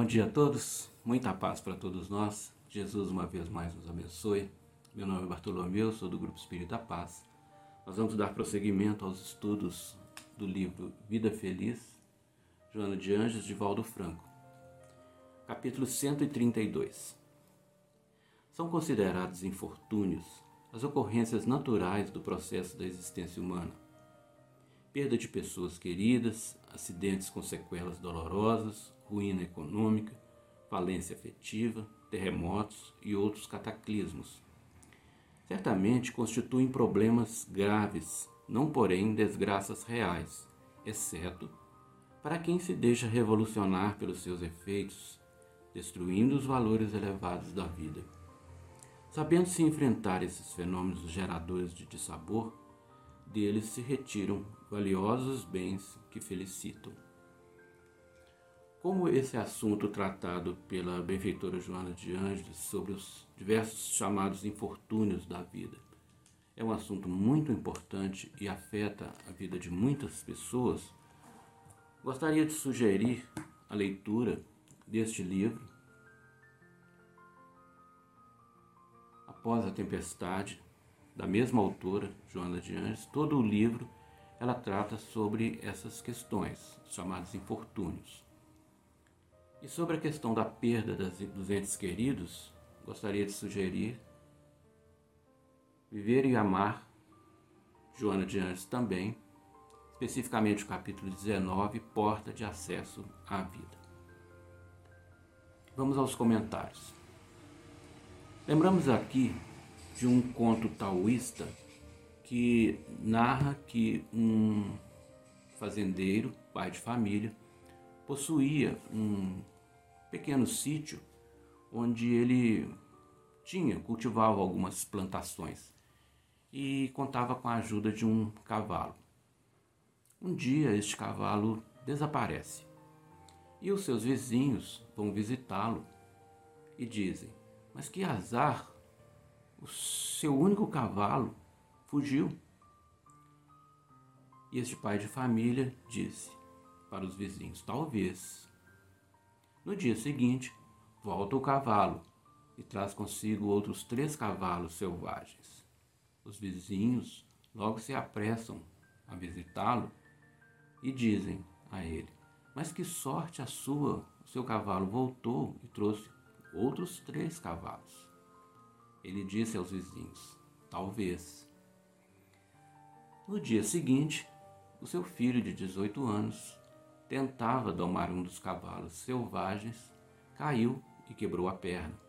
Bom dia a todos, muita paz para todos nós. Jesus uma vez mais nos abençoe. Meu nome é Bartolomeu, sou do Grupo Espírita Paz. Nós vamos dar prosseguimento aos estudos do livro Vida Feliz, Joana de Anjos, de Valdo Franco. Capítulo 132. São considerados infortúnios as ocorrências naturais do processo da existência humana. Perda de pessoas queridas, acidentes com sequelas dolorosas, ruína econômica, falência afetiva, terremotos e outros cataclismos. Certamente constituem problemas graves, não porém desgraças reais, exceto para quem se deixa revolucionar pelos seus efeitos, destruindo os valores elevados da vida. Sabendo se enfrentar esses fenômenos geradores de dissabor, deles se retiram valiosos bens que felicitam. Como esse assunto tratado pela benfeitora Joana de Ângeles sobre os diversos chamados infortúnios da vida é um assunto muito importante e afeta a vida de muitas pessoas, gostaria de sugerir a leitura deste livro Após a Tempestade, da mesma autora, Joana de Anjos, todo o livro ela trata sobre essas questões, chamados infortúnios. E sobre a questão da perda das, dos entes queridos, gostaria de sugerir Viver e Amar, Joana de Anjos também, especificamente o capítulo 19, Porta de Acesso à Vida. Vamos aos comentários. Lembramos aqui de um conto taoísta que narra que um fazendeiro, pai de família, possuía um pequeno sítio onde ele tinha, cultivava algumas plantações e contava com a ajuda de um cavalo. Um dia este cavalo desaparece e os seus vizinhos vão visitá-lo e dizem: mas que azar! O seu único cavalo fugiu. E este pai de família disse para os vizinhos: Talvez. No dia seguinte, volta o cavalo e traz consigo outros três cavalos selvagens. Os vizinhos logo se apressam a visitá-lo e dizem a ele: Mas que sorte a sua! O seu cavalo voltou e trouxe outros três cavalos. Ele disse aos vizinhos: Talvez. No dia seguinte, o seu filho de 18 anos tentava domar um dos cavalos selvagens, caiu e quebrou a perna.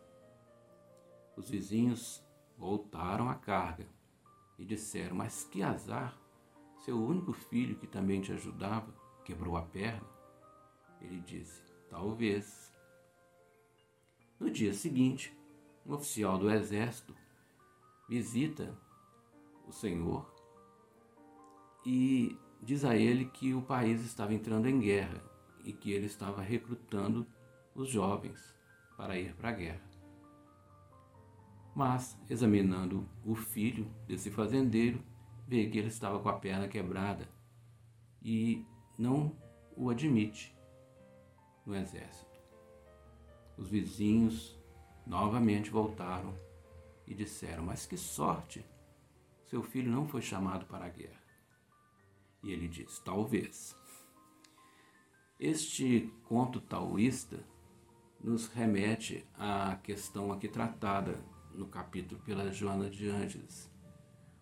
Os vizinhos voltaram à carga e disseram: Mas que azar! Seu único filho, que também te ajudava, quebrou a perna. Ele disse: Talvez. No dia seguinte, um oficial do exército visita o senhor e diz a ele que o país estava entrando em guerra e que ele estava recrutando os jovens para ir para a guerra. Mas, examinando o filho desse fazendeiro, vê que ele estava com a perna quebrada e não o admite no exército. Os vizinhos novamente voltaram e disseram: Mas que sorte! Seu filho não foi chamado para a guerra. E ele diz: Talvez. Este conto taoísta nos remete à questão aqui tratada no capítulo pela Joana de Ângeles,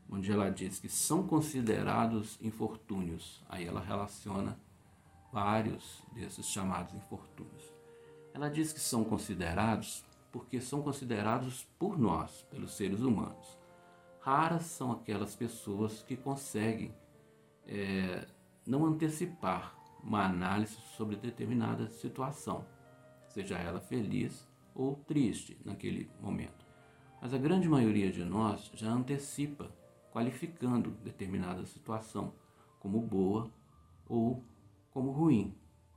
onde ela diz que são considerados infortúnios. Aí ela relaciona vários desses chamados infortúnios. Ela diz que são considerados porque são considerados por nós, pelos seres humanos. Raras são aquelas pessoas que conseguem é, não antecipar uma análise sobre determinada situação, seja ela feliz ou triste naquele momento. Mas a grande maioria de nós já antecipa, qualificando determinada situação como boa ou como ruim.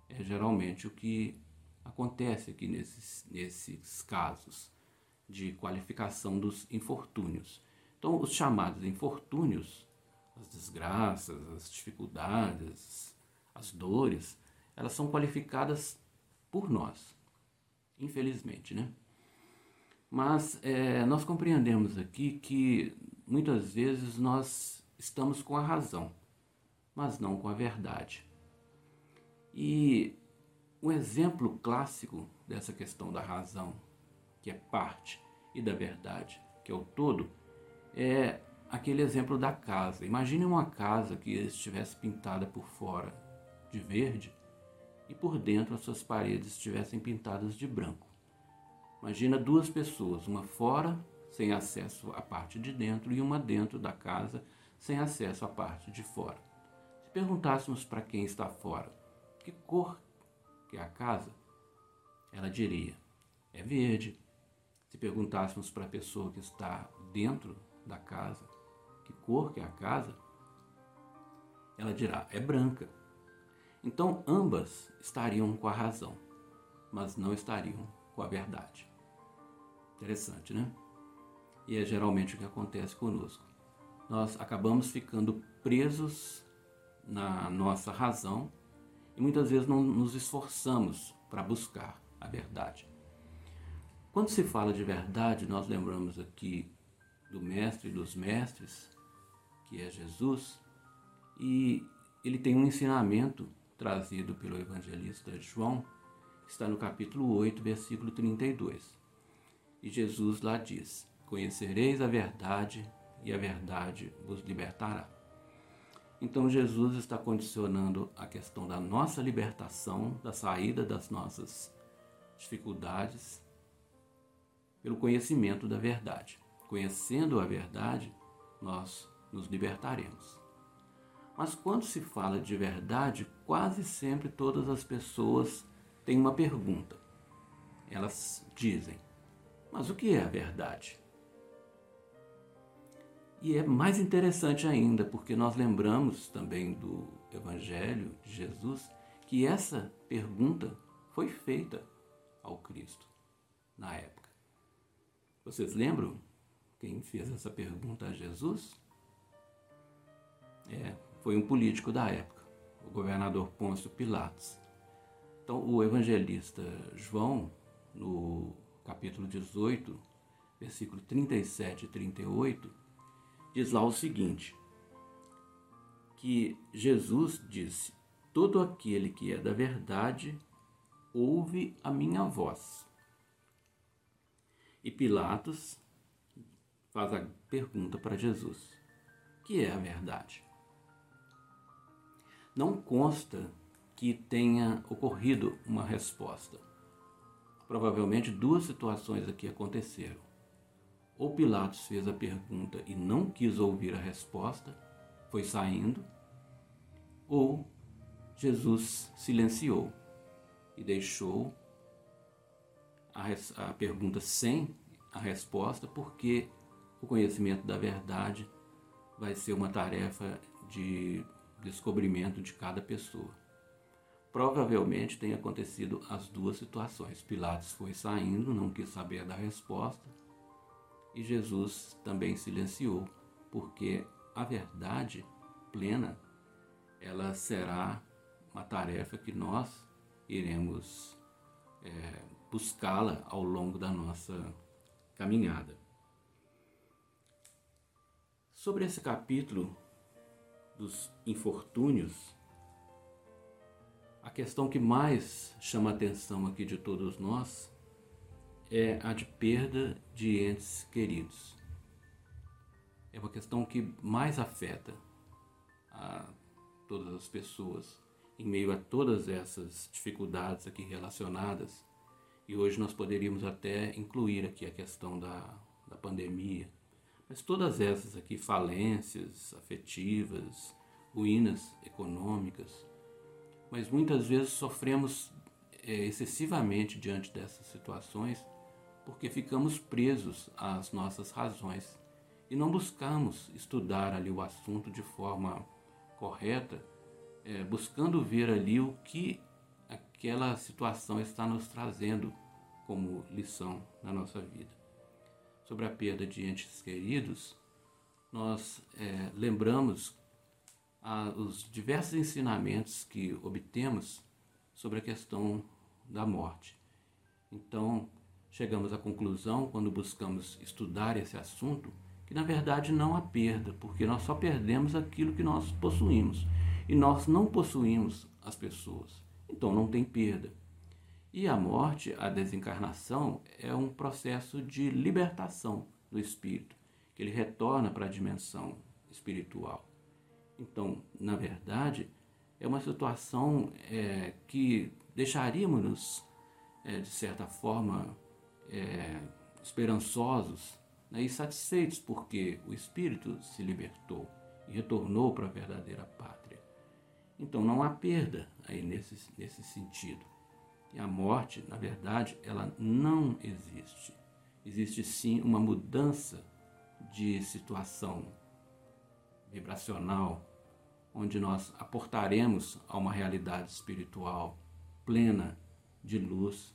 É geralmente o que acontece aqui nesses, nesses casos de qualificação dos infortúnios. Então, os chamados infortúnios, as desgraças, as dificuldades, as dores, elas são qualificadas por nós. Infelizmente, né? Mas é, nós compreendemos aqui que muitas vezes nós estamos com a razão, mas não com a verdade. E um exemplo clássico dessa questão da razão, que é parte, e da verdade, que é o todo, é aquele exemplo da casa. Imagine uma casa que estivesse pintada por fora de verde e por dentro as suas paredes estivessem pintadas de branco. Imagina duas pessoas, uma fora sem acesso à parte de dentro e uma dentro da casa sem acesso à parte de fora. Se perguntássemos para quem está fora que cor que é a casa, ela diria: é verde. Se perguntássemos para a pessoa que está dentro da casa cor que é a casa, ela dirá: é branca. Então ambas estariam com a razão, mas não estariam com a verdade. Interessante, né? E é geralmente o que acontece conosco. Nós acabamos ficando presos na nossa razão e muitas vezes não nos esforçamos para buscar a verdade. Quando se fala de verdade, nós lembramos aqui do Mestre dos Mestres, que é Jesus, e ele tem um ensinamento trazido pelo evangelista João, está no capítulo 8, versículo 32. E Jesus lá diz: Conhecereis a verdade, e a verdade vos libertará. Então Jesus está condicionando a questão da nossa libertação, da saída das nossas dificuldades, pelo conhecimento da verdade. Conhecendo a verdade, nós nos libertaremos. Mas quando se fala de verdade, quase sempre todas as pessoas têm uma pergunta. Elas dizem: Mas o que é a verdade? E é mais interessante ainda, porque nós lembramos também do Evangelho de Jesus que essa pergunta foi feita ao Cristo na época. Vocês lembram quem fez essa pergunta a Jesus? É, foi um político da época, o governador Pôncio Pilatos. Então, o evangelista João, no capítulo 18, versículo 37 e 38, diz lá o seguinte: que Jesus disse: Todo aquele que é da verdade ouve a minha voz. E Pilatos faz a pergunta para Jesus: que é a verdade? Não consta que tenha ocorrido uma resposta. Provavelmente duas situações aqui aconteceram. Ou Pilatos fez a pergunta e não quis ouvir a resposta, foi saindo, ou Jesus silenciou e deixou a, a pergunta sem a resposta, porque o conhecimento da verdade vai ser uma tarefa de descobrimento de cada pessoa. Provavelmente tem acontecido as duas situações. Pilatos foi saindo, não quis saber da resposta, e Jesus também silenciou, porque a verdade plena ela será uma tarefa que nós iremos é, buscá-la ao longo da nossa caminhada. Sobre esse capítulo dos infortúnios, a questão que mais chama a atenção aqui de todos nós é a de perda de entes queridos. É uma questão que mais afeta a todas as pessoas em meio a todas essas dificuldades aqui relacionadas. E hoje nós poderíamos até incluir aqui a questão da, da pandemia. Mas todas essas aqui, falências afetivas, ruínas econômicas, mas muitas vezes sofremos é, excessivamente diante dessas situações porque ficamos presos às nossas razões e não buscamos estudar ali o assunto de forma correta, é, buscando ver ali o que aquela situação está nos trazendo como lição na nossa vida. Sobre a perda de entes queridos, nós é, lembramos a, os diversos ensinamentos que obtemos sobre a questão da morte. Então, chegamos à conclusão, quando buscamos estudar esse assunto, que na verdade não há perda, porque nós só perdemos aquilo que nós possuímos e nós não possuímos as pessoas. Então não tem perda. E a morte, a desencarnação, é um processo de libertação do espírito, que ele retorna para a dimensão espiritual. Então, na verdade, é uma situação é, que deixaríamos-nos, é, de certa forma, é, esperançosos né, e satisfeitos porque o espírito se libertou e retornou para a verdadeira pátria. Então não há perda aí nesse, nesse sentido. E a morte, na verdade, ela não existe. Existe sim uma mudança de situação vibracional, onde nós aportaremos a uma realidade espiritual plena de luz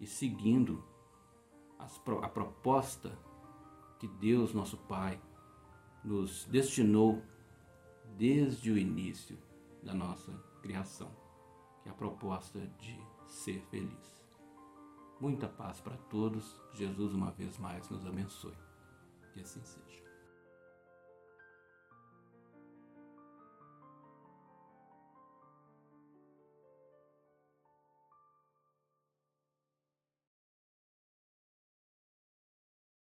e seguindo a proposta que Deus, nosso Pai, nos destinou desde o início da nossa criação, que é a proposta de ser feliz. Muita paz para todos. Jesus, uma vez mais, nos abençoe. Que assim seja.